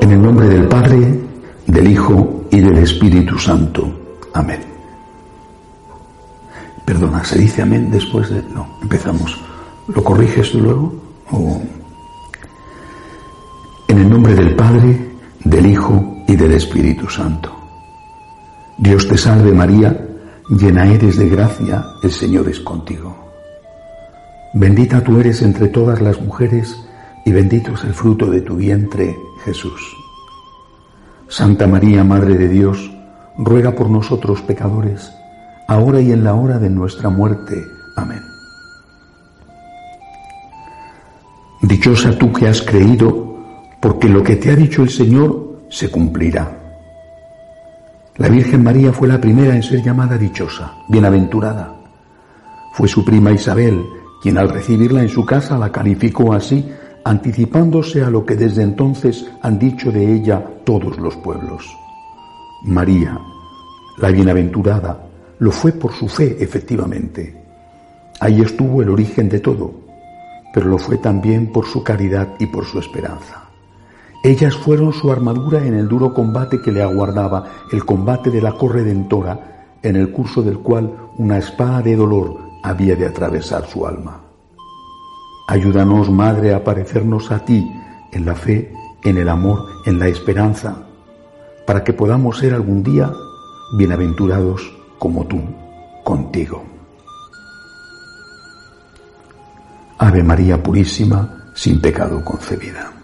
En el nombre del Padre, del Hijo y del Espíritu Santo. Amén. Perdona, ¿se dice amén después de...? No, empezamos. ¿Lo corriges tú luego? En el nombre del Padre, del Hijo y del Espíritu Santo. Dios te salve María, llena eres de gracia, el Señor es contigo. Bendita tú eres entre todas las mujeres y bendito es el fruto de tu vientre, Jesús. Santa María, Madre de Dios, ruega por nosotros pecadores, ahora y en la hora de nuestra muerte. Amén. Dichosa tú que has creído, porque lo que te ha dicho el Señor se cumplirá. La Virgen María fue la primera en ser llamada dichosa, bienaventurada. Fue su prima Isabel quien al recibirla en su casa la calificó así anticipándose a lo que desde entonces han dicho de ella todos los pueblos. María, la bienaventurada, lo fue por su fe, efectivamente. Ahí estuvo el origen de todo, pero lo fue también por su caridad y por su esperanza. Ellas fueron su armadura en el duro combate que le aguardaba, el combate de la corredentora, en el curso del cual una espada de dolor había de atravesar su alma. Ayúdanos, Madre, a parecernos a ti en la fe, en el amor, en la esperanza, para que podamos ser algún día bienaventurados como tú, contigo. Ave María Purísima, sin pecado concebida.